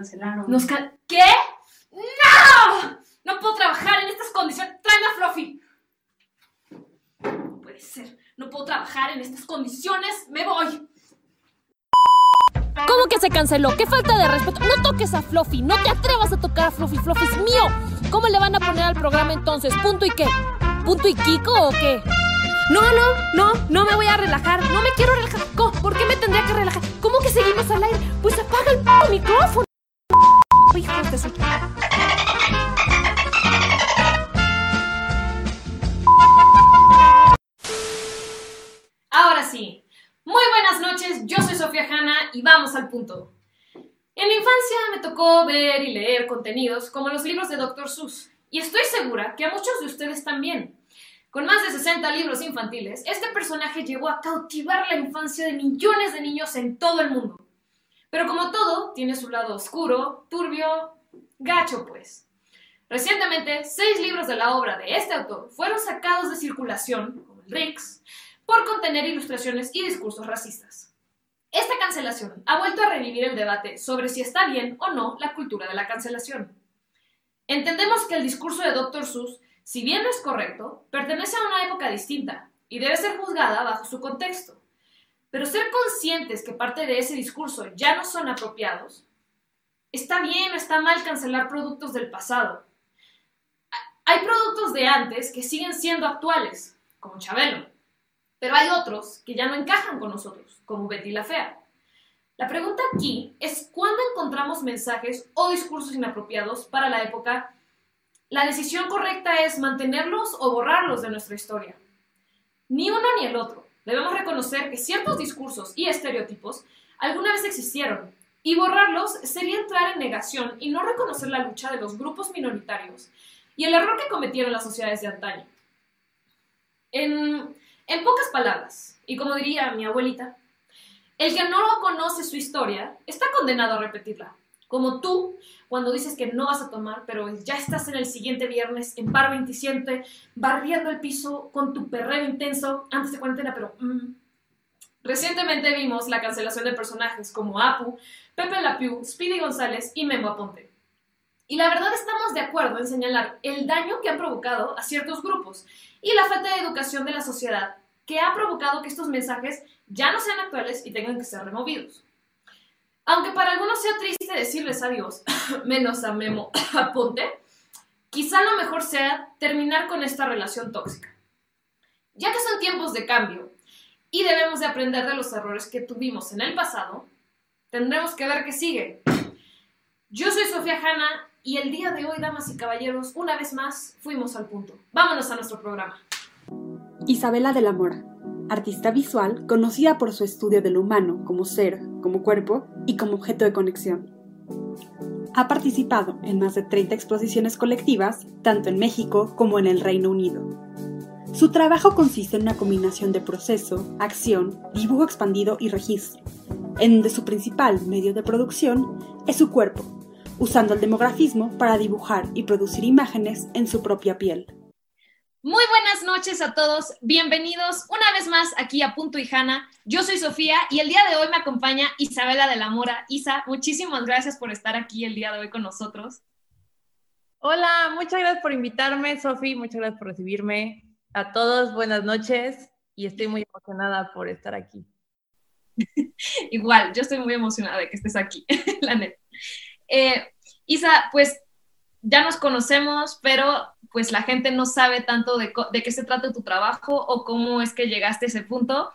cancelaron. ¿Nos can ¿Qué? ¡No! No puedo trabajar en estas condiciones. ¡Tráeme a Fluffy! No puede ser. No puedo trabajar en estas condiciones. ¡Me voy! ¿Cómo que se canceló? ¡Qué falta de respeto! No toques a Fluffy, no te atrevas a tocar a Fluffy, Fluffy es mío. ¿Cómo le van a poner al programa entonces? ¿Punto y qué? ¿Punto y Kiko o qué? No, no, no, no me voy a relajar, no me quiero relajar. ¿Cómo? ¿Por qué me tendría que relajar? ¿Cómo que seguimos al aire? Pues apaga el p micrófono. Punto. En mi infancia me tocó ver y leer contenidos como los libros de Dr. Seuss, y estoy segura que a muchos de ustedes también. Con más de 60 libros infantiles, este personaje llegó a cautivar la infancia de millones de niños en todo el mundo. Pero como todo, tiene su lado oscuro, turbio, gacho pues. Recientemente, seis libros de la obra de este autor fueron sacados de circulación, como el Rix, por contener ilustraciones y discursos racistas. Esta cancelación ha vuelto a revivir el debate sobre si está bien o no la cultura de la cancelación. Entendemos que el discurso de Dr. Seuss, si bien no es correcto, pertenece a una época distinta y debe ser juzgada bajo su contexto. Pero ser conscientes que parte de ese discurso ya no son apropiados, está bien o está mal cancelar productos del pasado. Hay productos de antes que siguen siendo actuales, como Chabelo, pero hay otros que ya no encajan con nosotros, como Betty la Fea. La pregunta aquí es cuándo encontramos mensajes o discursos inapropiados para la época. La decisión correcta es mantenerlos o borrarlos de nuestra historia. Ni uno ni el otro. Debemos reconocer que ciertos discursos y estereotipos alguna vez existieron, y borrarlos sería entrar en negación y no reconocer la lucha de los grupos minoritarios y el error que cometieron las sociedades de antaño. En, en pocas palabras, y como diría mi abuelita, el que no conoce su historia está condenado a repetirla. Como tú, cuando dices que no vas a tomar, pero ya estás en el siguiente viernes en bar 27, barriendo el piso con tu perreo intenso antes de cuarentena, pero... mm. Recientemente vimos la cancelación de personajes como Apu, Pepe La Pew, Speedy González y Memo Aponte. Y la verdad estamos de acuerdo en señalar el daño que han provocado a ciertos grupos y la falta de educación de la sociedad que ha provocado que estos mensajes ya no sean actuales y tengan que ser removidos. Aunque para algunos sea triste decirles adiós, menos a Memo Aponte, quizá lo mejor sea terminar con esta relación tóxica. Ya que son tiempos de cambio y debemos de aprender de los errores que tuvimos en el pasado, tendremos que ver qué sigue. Yo soy Sofía Hanna y el día de hoy, damas y caballeros, una vez más fuimos al punto. Vámonos a nuestro programa. Isabela de la Mora, artista visual conocida por su estudio de lo humano como ser, como cuerpo y como objeto de conexión. Ha participado en más de 30 exposiciones colectivas, tanto en México como en el Reino Unido. Su trabajo consiste en una combinación de proceso, acción, dibujo expandido y registro, en donde su principal medio de producción es su cuerpo, usando el demografismo para dibujar y producir imágenes en su propia piel. Muy buenas noches a todos, bienvenidos una vez más aquí a Punto y Hanna. Yo soy Sofía y el día de hoy me acompaña Isabela de la Mora. Isa, muchísimas gracias por estar aquí el día de hoy con nosotros. Hola, muchas gracias por invitarme, Sofi, muchas gracias por recibirme. A todos, buenas noches y estoy muy emocionada por estar aquí. Igual, yo estoy muy emocionada de que estés aquí, la neta. Eh, Isa, pues ya nos conocemos, pero pues la gente no sabe tanto de, qué se trata tu trabajo o cómo es que llegaste a ese punto.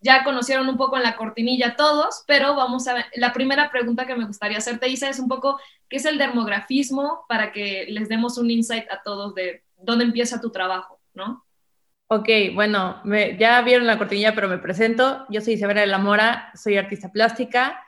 Ya conocieron un poco en la cortinilla todos, pero vamos a ver, la primera pregunta que me gustaría hacerte, Isa, es un poco, ¿qué es el dermografismo? Para que les demos un insight a todos de dónde empieza tu trabajo, ¿no? Ok, bueno, me, ya vieron la cortinilla, pero me presento. Yo soy Isabela de la Mora, soy artista plástica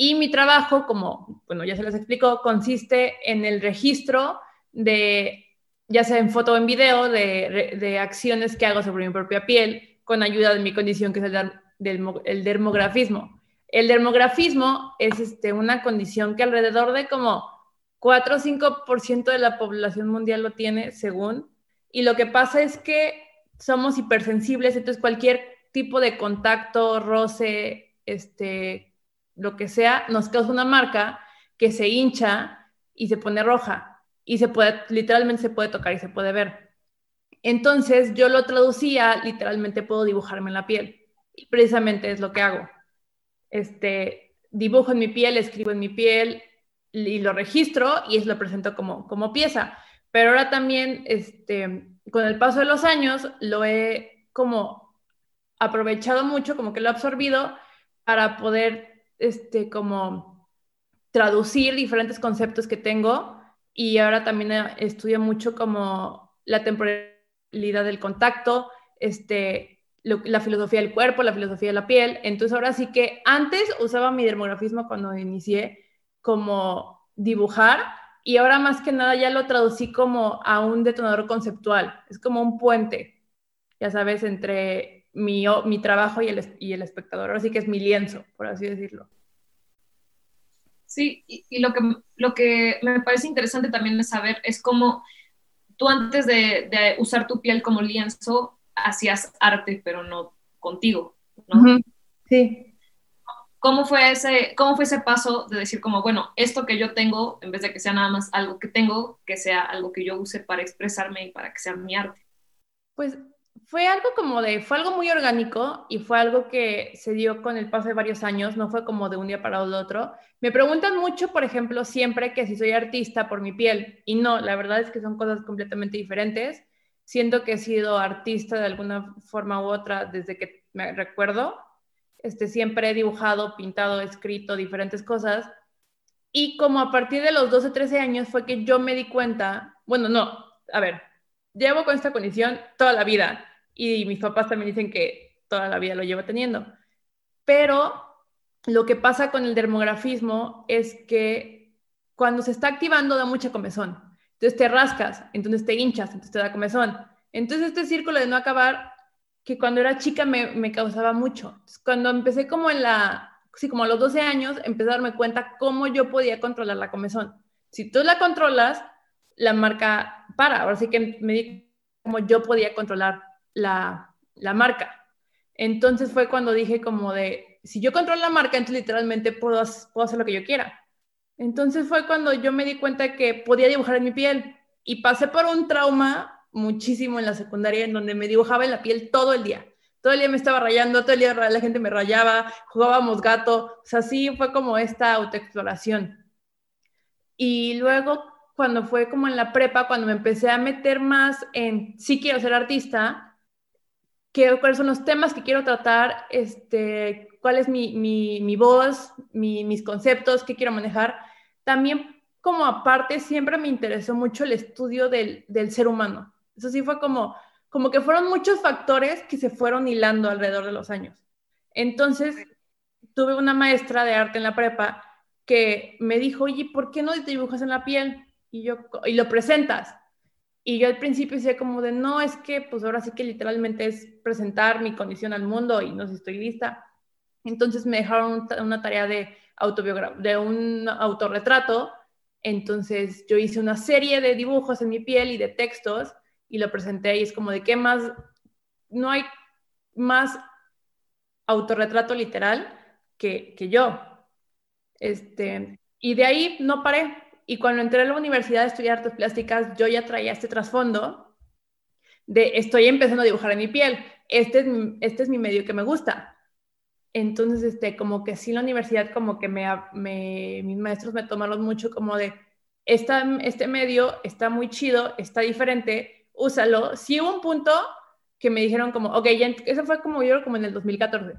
y mi trabajo, como, bueno, ya se les explicó, consiste en el registro de, ya sea en foto o en video, de, de acciones que hago sobre mi propia piel con ayuda de mi condición, que es el, del, el dermografismo. El dermografismo es este, una condición que alrededor de como 4 o 5% de la población mundial lo tiene, según. Y lo que pasa es que somos hipersensibles, entonces cualquier tipo de contacto, roce, este, lo que sea, nos causa una marca que se hincha y se pone roja y se puede, literalmente se puede tocar y se puede ver. Entonces yo lo traducía, literalmente puedo dibujarme en la piel. Y precisamente es lo que hago. Este, dibujo en mi piel, escribo en mi piel y lo registro y lo presento como, como pieza. Pero ahora también, este, con el paso de los años, lo he como aprovechado mucho, como que lo he absorbido para poder, este, como traducir diferentes conceptos que tengo y ahora también estudio mucho como la temporalidad del contacto, este, la filosofía del cuerpo, la filosofía de la piel. Entonces ahora sí que antes usaba mi dermografismo cuando inicié como dibujar y ahora más que nada ya lo traducí como a un detonador conceptual. Es como un puente, ya sabes, entre mi, mi trabajo y el, y el espectador. Ahora sí que es mi lienzo, por así decirlo. Sí, y, lo, que, lo que me parece interesante también es saber es cómo tú antes de, de usar tu piel como lienzo hacías arte, pero no contigo, ¿no? Sí. ¿Cómo fue, ese, ¿Cómo fue ese paso de decir como, bueno, esto que yo tengo, en vez de que sea nada más algo que tengo, que sea algo que yo use para expresarme y para que sea mi arte? Pues fue algo como de, fue algo muy orgánico y fue algo que se dio con el paso de varios años, no fue como de un día para otro. Me preguntan mucho, por ejemplo, siempre que si soy artista por mi piel y no, la verdad es que son cosas completamente diferentes. Siento que he sido artista de alguna forma u otra desde que me recuerdo este, siempre he dibujado, pintado, escrito diferentes cosas. Y como a partir de los 12, 13 años fue que yo me di cuenta, bueno, no, a ver, llevo con esta condición toda la vida y mis papás también dicen que toda la vida lo llevo teniendo. Pero lo que pasa con el dermografismo es que cuando se está activando da mucha comezón. Entonces te rascas, entonces te hinchas, entonces te da comezón. Entonces este círculo de no acabar que cuando era chica me, me causaba mucho. cuando empecé como en la, sí, como a los 12 años, empecé a darme cuenta cómo yo podía controlar la comezón. Si tú la controlas, la marca para. Ahora sí que me di como yo podía controlar la, marca. Entonces fue cuando dije como de, si yo controlo la marca, entonces literalmente puedo, puedo hacer lo que yo quiera. Entonces fue cuando yo me di cuenta que podía dibujar en mi piel y pasé por un trauma muchísimo en la secundaria, en donde me dibujaba en la piel todo el día. Todo el día me estaba rayando, todo el día la gente me rayaba, jugábamos gato, o sea, sí fue como esta autoexploración. Y luego, cuando fue como en la prepa, cuando me empecé a meter más en sí quiero ser artista, qué, cuáles son los temas que quiero tratar, este, cuál es mi, mi, mi voz, mis conceptos, qué quiero manejar, también como aparte siempre me interesó mucho el estudio del, del ser humano. Eso sí fue como, como que fueron muchos factores que se fueron hilando alrededor de los años. Entonces, tuve una maestra de arte en la prepa que me dijo, oye, ¿por qué no te dibujas en la piel? Y yo, y lo presentas. Y yo al principio decía como de, no, es que pues ahora sí que literalmente es presentar mi condición al mundo y no sé si estoy lista. Entonces me dejaron una tarea de, de un autorretrato. Entonces yo hice una serie de dibujos en mi piel y de textos y lo presenté y es como de qué más, no hay más autorretrato literal que, que yo. Este, y de ahí no paré. Y cuando entré a la universidad a estudiar artes plásticas, yo ya traía este trasfondo de estoy empezando a dibujar en mi piel. Este es, este es mi medio que me gusta. Entonces, este, como que sí, la universidad, como que me, me, mis maestros me tomaron mucho como de, esta, este medio está muy chido, está diferente, úsalo. Sí hubo un punto que me dijeron como, ok, ya, eso fue como yo, como en el 2014,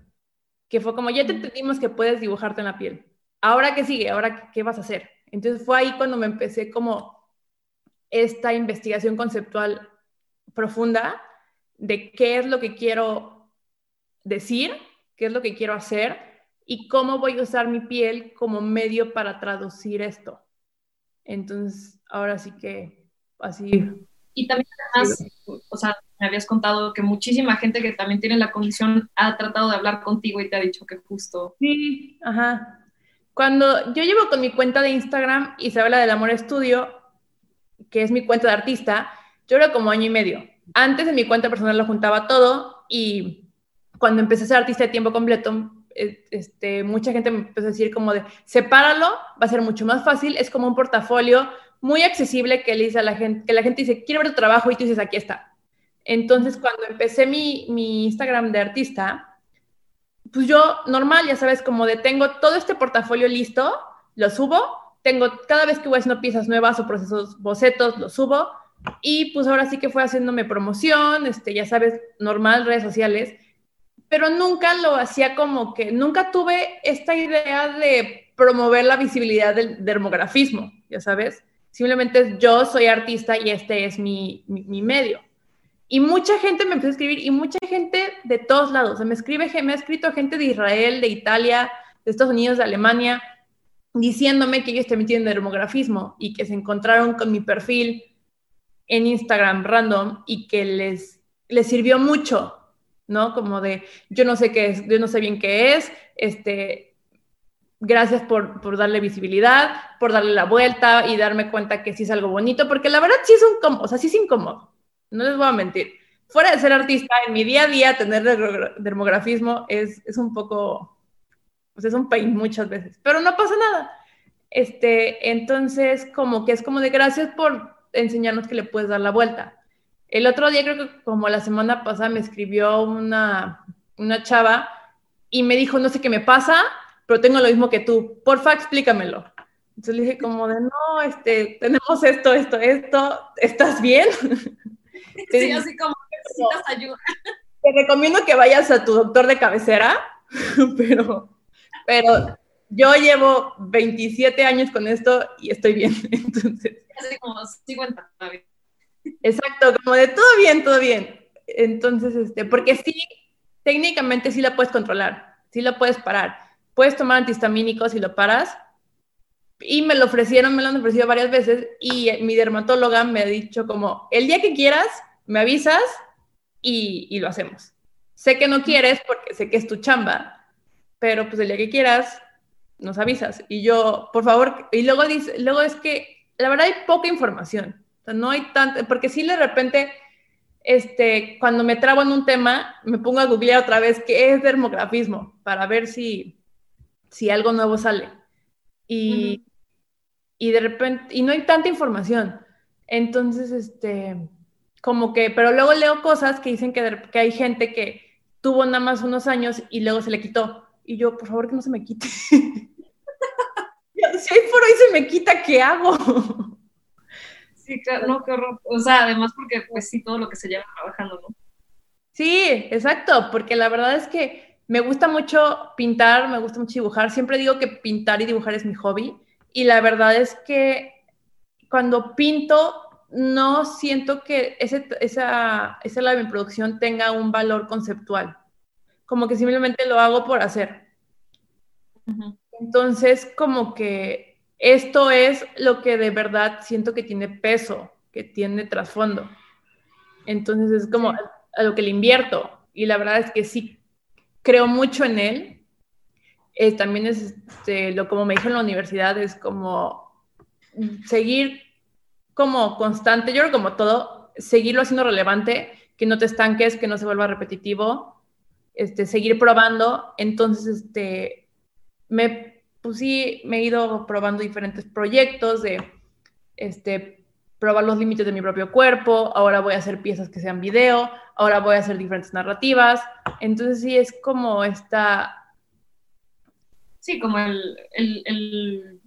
que fue como, ya te entendimos que puedes dibujarte en la piel. Ahora qué sigue, ahora qué vas a hacer. Entonces fue ahí cuando me empecé como esta investigación conceptual profunda de qué es lo que quiero decir, qué es lo que quiero hacer y cómo voy a usar mi piel como medio para traducir esto. Entonces, ahora sí que así y también además, o sea, me habías contado que muchísima gente que también tiene la condición ha tratado de hablar contigo y te ha dicho que justo. Sí, ajá. Cuando yo llevo con mi cuenta de Instagram, Isabela del Amor Estudio, que es mi cuenta de artista, yo era como año y medio. Antes en mi cuenta personal lo juntaba todo y cuando empecé a ser artista de tiempo completo, eh, este, mucha gente me empezó a decir como de, sepáralo, va a ser mucho más fácil, es como un portafolio muy accesible que le dice a la gente, que la gente dice, quiero ver tu trabajo y tú dices, aquí está. Entonces, cuando empecé mi Instagram de artista, pues yo normal, ya sabes, como de tengo todo este portafolio listo, lo subo, tengo cada vez que voy haciendo piezas nuevas o procesos, bocetos, lo subo, y pues ahora sí que fue haciéndome promoción, este, ya sabes, normal, redes sociales, pero nunca lo hacía como que, nunca tuve esta idea de promover la visibilidad del dermografismo, ya sabes. Simplemente yo soy artista y este es mi, mi, medio. Y mucha gente me empezó a escribir y mucha gente de todos lados. me escribe, me ha escrito gente de Israel, de Italia, de Estados Unidos, de Alemania, diciéndome que ellos también tienen dermografismo y que se encontraron con mi perfil en Instagram random y que les, les sirvió mucho, ¿no? Como de, yo no sé qué es, yo no sé bien qué es, este, gracias por, por, darle visibilidad, por darle la vuelta y darme cuenta que sí es algo bonito, porque la verdad sí es un, o sea, sí es incómodo, no les voy a mentir. Fuera de ser artista, en mi día a día tener dermografismo es, es un poco, pues es un pain muchas veces, pero no pasa nada. Este, entonces, como que es como de gracias por enseñarnos que le puedes dar la vuelta. El otro día, creo que como la semana pasada, me escribió una, una chava y me dijo, no sé qué me pasa, pero tengo lo mismo que tú. Porfa, explícamelo. Entonces le dije como de, no, este, tenemos esto, esto, esto, ¿estás bien? Sí, así como necesitas ayuda. Te recomiendo que vayas a tu doctor de cabecera, pero, pero yo llevo 27 años con esto y estoy bien. Entonces, así como 50 Exacto, como de todo bien, todo bien. Entonces, este, porque sí, técnicamente sí la puedes controlar, sí la puedes parar. Puedes tomar antihistamínicos y lo paras. Y me lo ofrecieron, me lo han ofrecido varias veces y mi dermatóloga me ha dicho como, el día que quieras, me avisas y, y lo hacemos. Sé que no quieres porque sé que es tu chamba, pero pues el día que quieras, nos avisas. Y yo, por favor, y luego dice, luego es que la verdad hay poca información. O sea, no hay tanta, porque si de repente, este, cuando me trabo en un tema, me pongo a googlear otra vez qué es dermografismo para ver si, si algo nuevo sale. Y, y de repente, y no hay tanta información. Entonces, este, como que, pero luego leo cosas que dicen que, que hay gente que tuvo nada más unos años y luego se le quitó. Y yo, por favor, que no se me quite. si hay por ahí se me quita, ¿qué hago? Sí, claro, no, qué horror. O sea, además porque, pues sí, todo lo que se lleva trabajando, ¿no? Sí, exacto, porque la verdad es que me gusta mucho pintar, me gusta mucho dibujar. Siempre digo que pintar y dibujar es mi hobby. Y la verdad es que cuando pinto, no siento que ese, esa, esa lado de producción tenga un valor conceptual. Como que simplemente lo hago por hacer. Entonces, como que esto es lo que de verdad siento que tiene peso, que tiene trasfondo. Entonces es como a lo que le invierto. Y la verdad es que sí, creo mucho en él. Eh, también es, este, lo como me dijo en la universidad, es como seguir como constante, yo creo como todo, seguirlo haciendo relevante, que no te estanques, que no se vuelva repetitivo, este, seguir probando. Entonces, este, me, pues sí, me he ido probando diferentes proyectos de, este, probar los límites de mi propio cuerpo, ahora voy a hacer piezas que sean video, ahora voy a hacer diferentes narrativas. Entonces sí, es como esta... Sí, como el, el,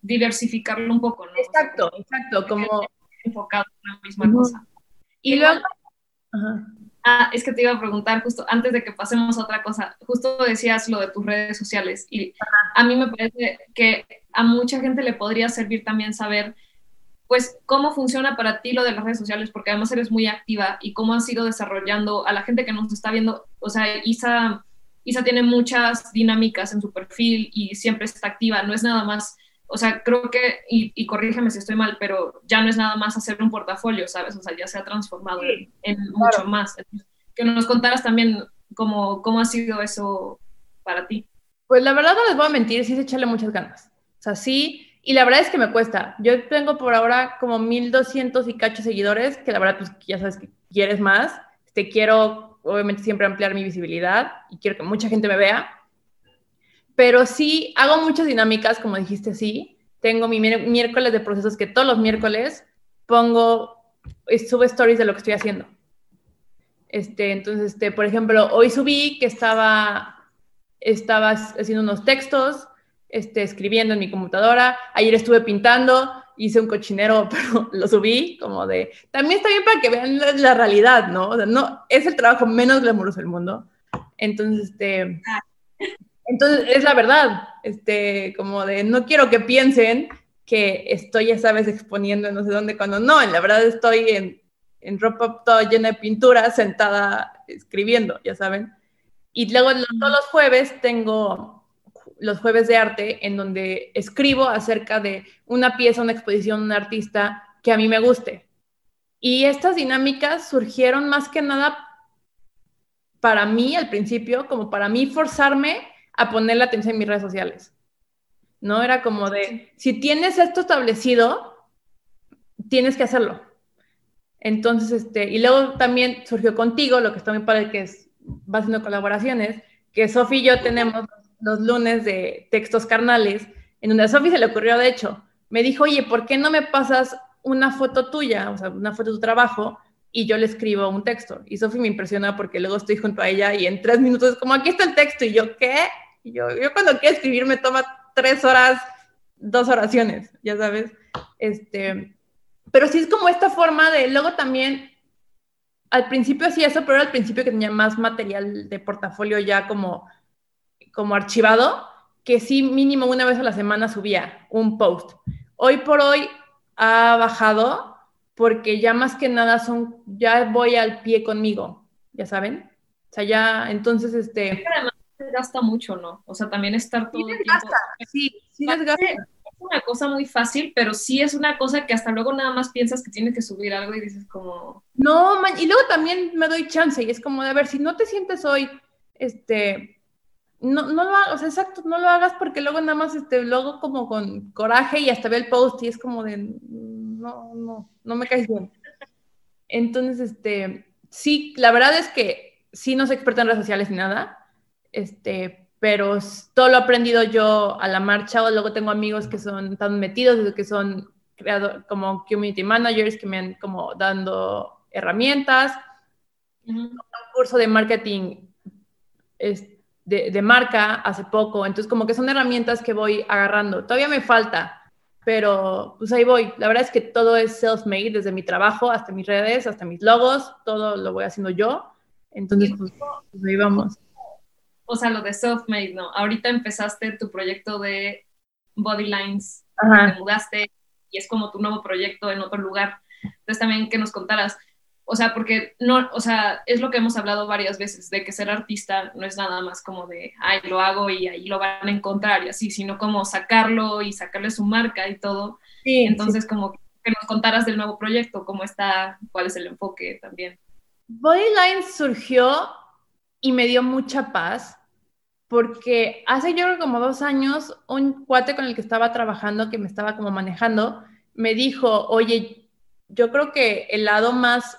diversificarlo un poco, ¿no? Exacto, exacto, como... Enfocado en la misma cosa. Y luego... Ah, es que te iba a preguntar justo antes de que pasemos a otra cosa. Justo decías lo de tus redes sociales y a mí me parece que a mucha gente le podría servir también saber pues cómo funciona para ti lo de las redes sociales, porque además eres muy activa y cómo has ido desarrollando a la gente que nos está viendo. O sea, Isa, Isa tiene muchas dinámicas en su perfil y siempre está activa, no es nada más o sea, creo que, y, corrígeme si estoy mal, pero ya no es nada más hacer un portafolio, ¿sabes? O sea, ya se ha transformado en, mucho más. que nos contaras también cómo, cómo ha sido eso para ti. Pues la verdad no les voy a mentir, sí se echarle muchas ganas. O sea, sí, y la verdad es que me cuesta. Yo tengo por ahora como 1200 y cacho seguidores, que la verdad, pues ya sabes que quieres más. Te quiero, obviamente, siempre ampliar mi visibilidad y quiero que mucha gente me vea pero sí hago muchas dinámicas, como dijiste, sí. Tengo mi miércoles de procesos que todos los miércoles pongo, subo stories de lo que estoy haciendo. Este, entonces, este, por ejemplo, hoy subí que estaba, estaba haciendo unos textos, este, escribiendo en mi computadora. Ayer estuve pintando, hice un cochinero, pero lo subí como de... También está bien para que vean la, realidad, ¿no? O sea, no, es el trabajo menos glamuroso del mundo. Entonces, este... Entonces, es la verdad, este, como de, no quiero que piensen que estoy, ya sabes, exponiendo no sé dónde, cuando no, en la verdad estoy en, en ropa toda llena de pintura, sentada escribiendo, ya saben. Y luego todos los jueves tengo los jueves de arte en donde escribo acerca de una pieza, una exposición, un artista que a mí me guste. Y estas dinámicas surgieron más que nada para mí al principio, como para mí forzarme a poner la atención en mis redes sociales. ¿No? Era como de, si tienes esto establecido, tienes que hacerlo. Entonces, este, y luego también surgió contigo, lo que está muy padre, que es, va haciendo colaboraciones, que Sofi y yo tenemos los lunes de textos carnales, en donde a Sofi se le ocurrió, de hecho, me dijo, oye, ¿por qué no me pasas una foto tuya, o sea, una foto de tu trabajo, y yo le escribo un texto? Y Sofi me impresiona porque luego estoy junto a ella y en tres minutos, como aquí está el texto, y yo, ¿qué? Y yo, yo cuando quiero escribir me toma tres horas, dos oraciones, ya sabes. Este, pero sí es como esta forma de, luego también, al principio hacía eso, pero al principio que tenía más material de portafolio ya como como archivado, que sí mínimo una vez a la semana subía un post. Hoy por hoy ha bajado porque ya más que nada son, ya voy al pie conmigo, ya saben. O sea, ya, entonces, este... Además, gasta mucho, ¿no? O sea, también estar todo sí tiempo... Sí, sí desgasta. Es una cosa muy fácil, pero sí es una cosa que hasta luego nada más piensas que tienes que subir algo y dices como... No, man, y luego también me doy chance y es como de, a ver, si no te sientes hoy, este, no, no lo hagas, o sea, exacto, no lo hagas porque luego nada más, este, luego como con coraje y hasta ve el post y es como de, no, no, no me caes bien. Entonces, este, sí, la verdad es que sí no soy experta en redes sociales ni nada, este, pero todo lo he aprendido yo a la marcha, o luego tengo amigos que son tan metidos, que son creado, como community managers, que me han como dando herramientas, un curso de marketing, este, de, marca hace poco, entonces como que son herramientas que voy agarrando. Todavía me falta, pero pues ahí voy. La verdad es que todo es self-made, desde mi trabajo hasta mis redes, hasta mis logos, todo lo voy haciendo yo. Entonces, pues, pues, ahí vamos. O sea, lo de self-made, ¿no? Ahorita empezaste tu proyecto de Bodylines, te mudaste y es como tu nuevo proyecto en otro lugar. Entonces también que nos contaras, o sea, porque no, o sea, es lo que hemos hablado varias veces, de que ser artista no es nada más como de, ay, lo hago y ahí lo van a encontrar y así, sino como sacarlo y sacarle su marca y todo. Sí, Entonces, como que nos contaras del nuevo proyecto, cómo está, cuál es el enfoque también. Bodyline surgió y me dio mucha paz porque hace yo como dos años un cuate con el que estaba trabajando, que me estaba como manejando, me dijo, oye, yo creo que el lado más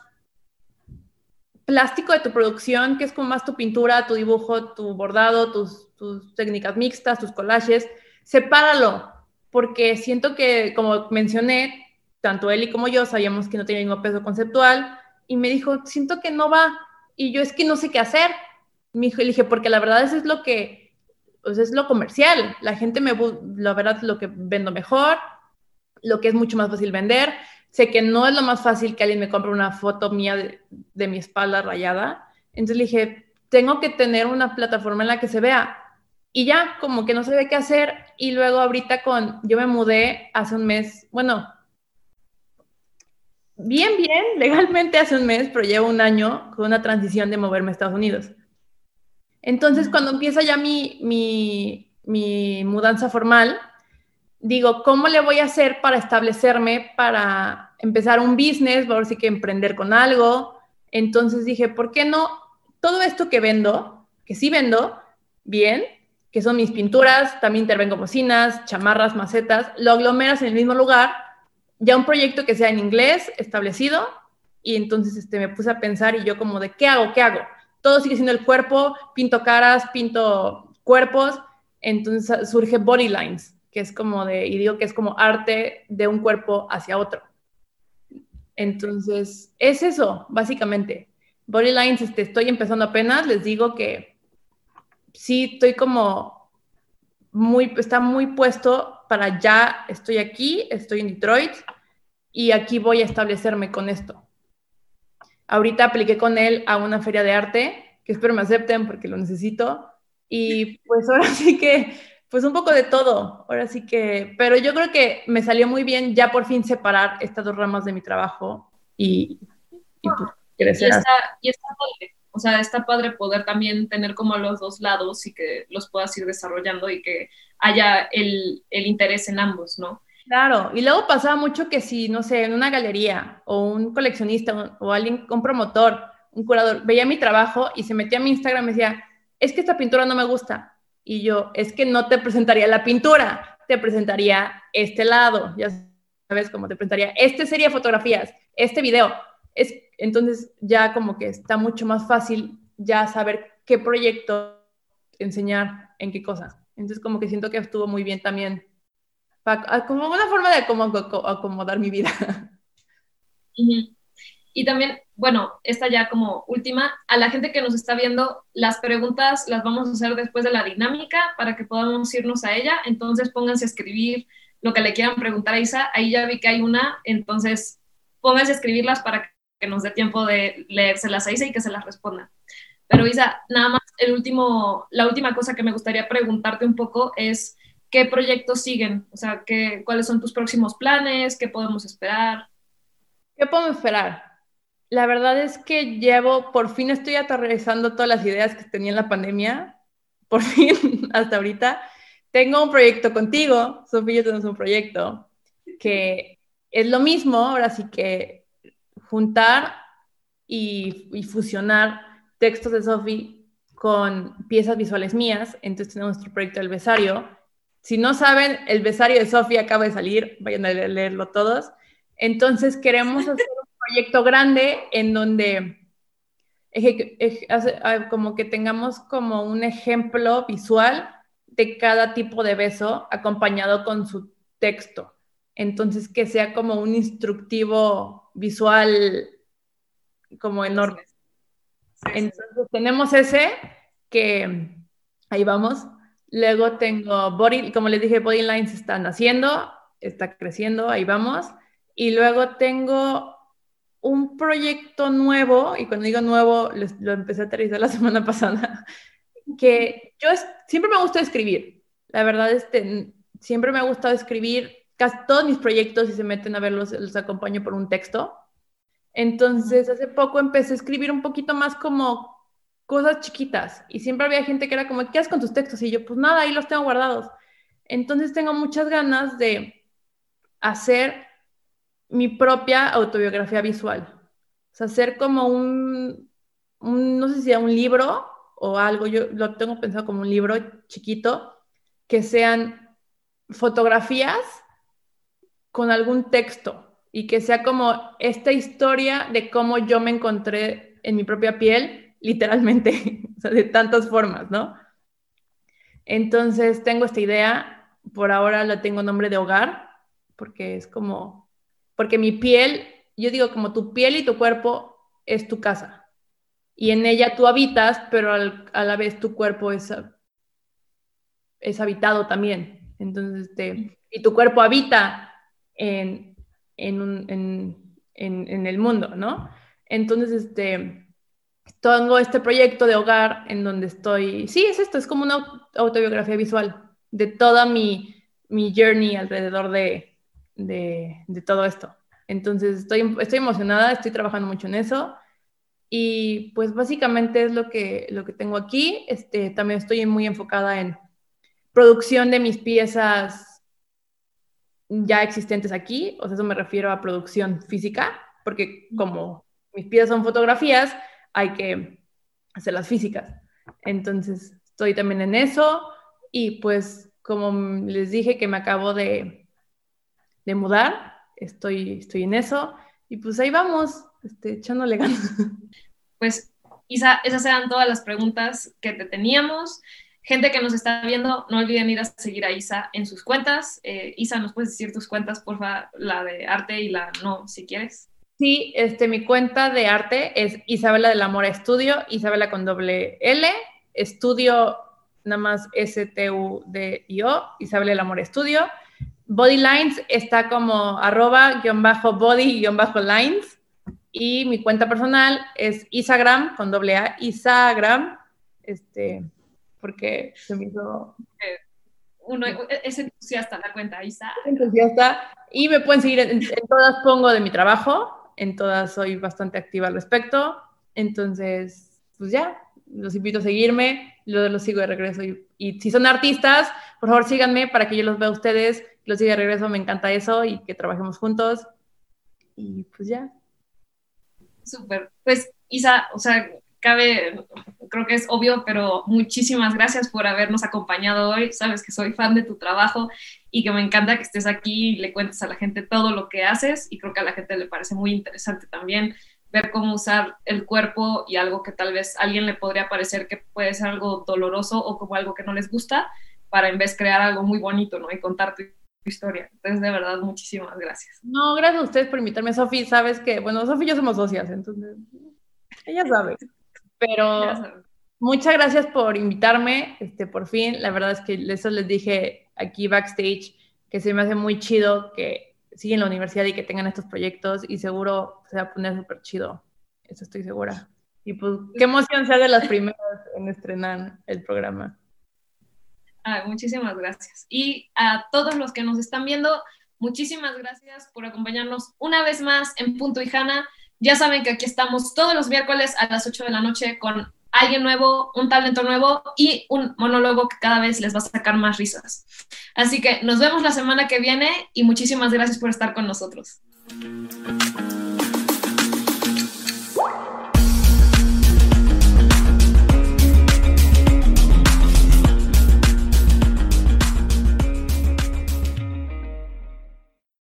plástico de tu producción, que es como más tu pintura, tu dibujo, tu bordado, tus, técnicas mixtas, tus collages, sepáralo, porque siento que, como mencioné, tanto él y como yo sabíamos que no tenía ningún peso conceptual, y me dijo, siento que no va, y yo es que no sé qué hacer. Me dijo, le dije, porque la verdad eso es lo que, pues es lo comercial, la gente me, la verdad lo que vendo mejor, lo que es mucho más fácil vender, sé que no es lo más fácil que alguien me compre una foto mía de, mi espalda rayada. Entonces le dije, tengo que tener una plataforma en la que se vea. Y ya, como que no sabía qué hacer. Y luego ahorita con, yo me mudé hace un mes, bueno, bien, bien, legalmente hace un mes, pero llevo un año con una transición de moverme a Estados Unidos. Entonces, cuando empieza ya mi, mi, mi mudanza formal, digo, ¿cómo le voy a hacer para establecerme, para empezar un business, por si que emprender con algo? Entonces dije, ¿por qué no? Todo esto que vendo, que sí vendo, bien, que son mis pinturas, también intervengo bocinas, chamarras, macetas, lo aglomeras en el mismo lugar, ya un proyecto que sea en inglés establecido, y entonces este, me puse a pensar y yo como de, ¿qué hago? ¿Qué hago? Todo sigue siendo el cuerpo, pinto caras, pinto cuerpos, Entonces surge Body Lines, que es como de, y digo que es como arte de un cuerpo hacia otro. Entonces, es eso, básicamente. Body Lines, este, estoy empezando apenas, les digo que sí, estoy como muy, está muy puesto para ya, estoy aquí, estoy en Detroit y aquí voy a establecerme con esto. Ahorita apliqué con él a una feria de arte, que espero me acepten porque lo necesito. Y pues ahora sí que pues un poco de todo, ahora sí que, pero yo creo que me salió muy bien ya por fin separar estas dos ramas de mi trabajo y, y pues, crecer. Y está, y está padre, o sea, está padre poder también tener como los dos lados y que los puedas ir desarrollando y que haya el, el interés en ambos, ¿no? Claro, y luego pasaba mucho que si, no sé, en una galería o un coleccionista o alguien, un promotor, un curador, veía mi trabajo y se metía a mi Instagram y me decía, es que esta pintura no me gusta y yo, es que no te presentaría la pintura, te presentaría este lado, ya sabes cómo te presentaría, este sería fotografías, este video. Es, entonces ya como que está mucho más fácil ya saber qué proyecto enseñar en qué cosas. Entonces como que siento que estuvo muy bien también, como una forma de acomodar mi vida. Y también, bueno, esta ya como última, a la gente que nos está viendo, las preguntas las vamos a hacer después de la dinámica para que podamos irnos a ella. Entonces pónganse a escribir lo que le quieran preguntar a Isa. Ahí ya vi que hay una, entonces pónganse a escribirlas para que nos dé tiempo de leérselas a Isa y que se las responda. Pero Isa, nada más, el último, la última cosa que me gustaría preguntarte un poco es qué proyectos siguen, o sea, qué, cuáles son tus próximos planes, qué podemos esperar. ¿Qué podemos esperar? La verdad es que llevo, por fin estoy aterrizando todas las ideas que tenía en la pandemia, por fin, hasta ahorita. Tengo un proyecto contigo, Sofía yo tenemos un proyecto que es lo mismo, ahora sí que juntar y, fusionar textos de Sofía con piezas visuales mías, entonces tenemos nuestro proyecto El Besario. Si no saben, El Besario de Sofía acaba de salir, vayan a leerlo todos. Entonces queremos hacer proyecto grande en donde como que tengamos como un ejemplo visual de cada tipo de beso acompañado con su texto. Entonces, que sea como un instructivo visual como enorme. Entonces, tenemos ese que ahí vamos. Luego tengo Body, como les dije, Body Lines están haciendo, está creciendo, ahí vamos. Y luego tengo un proyecto nuevo, y cuando digo nuevo, lo empecé a aterrizar la semana pasada, que yo siempre me gusta escribir. La verdad, este, siempre me ha gustado escribir. Casi todos mis proyectos, si se meten a verlos, los acompaño por un texto. Entonces, hace poco empecé a escribir un poquito más como cosas chiquitas. Y siempre había gente que era como, ¿qué haces con tus textos? Y yo, pues nada, ahí los tengo guardados. Entonces, tengo muchas ganas de hacer mi propia autobiografía visual. O sea, hacer como un, no sé si sea un libro o algo, yo lo tengo pensado como un libro chiquito, que sean fotografías con algún texto y que sea como esta historia de cómo yo me encontré en mi propia piel, literalmente, o sea, de tantas formas, ¿no? Entonces tengo esta idea, por ahora la tengo nombre de hogar, porque es como porque mi piel, yo digo como tu piel y tu cuerpo es tu casa. Y en ella tú habitas, pero a la vez tu cuerpo es, es habitado también. Entonces, este, y tu cuerpo habita en, en, en, el mundo, ¿no? Entonces, este, tengo este proyecto de hogar en donde estoy, sí, es esto, es como una autobiografía visual de toda mi, mi journey alrededor de, de, todo esto. Entonces, estoy, estoy emocionada, estoy trabajando mucho en eso. Y pues básicamente es lo que, lo que tengo aquí. Este, también estoy muy enfocada en producción de mis piezas ya existentes aquí. O sea, eso me refiero a producción física, porque como mis piezas son fotografías, hay que hacer las físicas. Entonces, estoy también en eso. Y pues, como les dije que me acabo de de mudar, estoy, estoy en eso y pues ahí vamos, este, echándole ganas. Pues Isa, esas eran todas las preguntas que te teníamos. Gente que nos está viendo, no olviden ir a seguir a Isa en sus cuentas. Eh, Isa, ¿nos puedes decir tus cuentas, porfa? La de arte y la no, si quieres. Sí, este, mi cuenta de arte es Isabela del Amor Estudio, Isabela con doble L, estudio nada más S-T-U-D-I-O, Isabela del Amor Estudio. Body Lines está como arroba guion bajo body guion bajo lines. Y mi cuenta personal es Instagram con doble A, Instagram, este, porque se me hizo... Uno es entusiasta la cuenta, Isa. Entusiasta. Y me pueden seguir, en, todas pongo de mi trabajo, en todas soy bastante activa al respecto. Entonces, pues ya, los invito a seguirme, luego los sigo de regreso. Y, y, si son artistas, por favor síganme para que yo los vea a ustedes, los siga de regreso, me encanta eso y que trabajemos juntos. Y pues ya. Súper. Pues Isa, o sea, cabe, creo que es obvio, pero muchísimas gracias por habernos acompañado hoy. Sabes que soy fan de tu trabajo y que me encanta que estés aquí y le cuentes a la gente todo lo que haces y creo que a la gente le parece muy interesante también ver cómo usar el cuerpo y algo que tal vez a alguien le podría parecer que puede ser algo doloroso o como algo que no les gusta para en vez crear algo muy bonito, ¿no? Y contar tu historia. Entonces, de verdad, muchísimas gracias. No, gracias a ustedes por invitarme. Sofi, sabes que, bueno, Sofi y yo somos socias, entonces, ella sabe. Pero muchas gracias por invitarme, este, por fin. La verdad es que eso les dije aquí backstage, que se me hace muy chido que siguen la universidad y que tengan estos proyectos y seguro se va a poner súper chido. Eso estoy segura. Y pues, qué emoción sea de las primeras en estrenar el programa. Muchísimas gracias. Y a todos los que nos están viendo, muchísimas gracias por acompañarnos una vez más en Punto y. Ya saben que aquí estamos todos los miércoles a las 8 de la noche con alguien nuevo, un talento nuevo y un monólogo que cada vez les va a sacar más risas. Así que nos vemos la semana que viene y muchísimas gracias por estar con nosotros.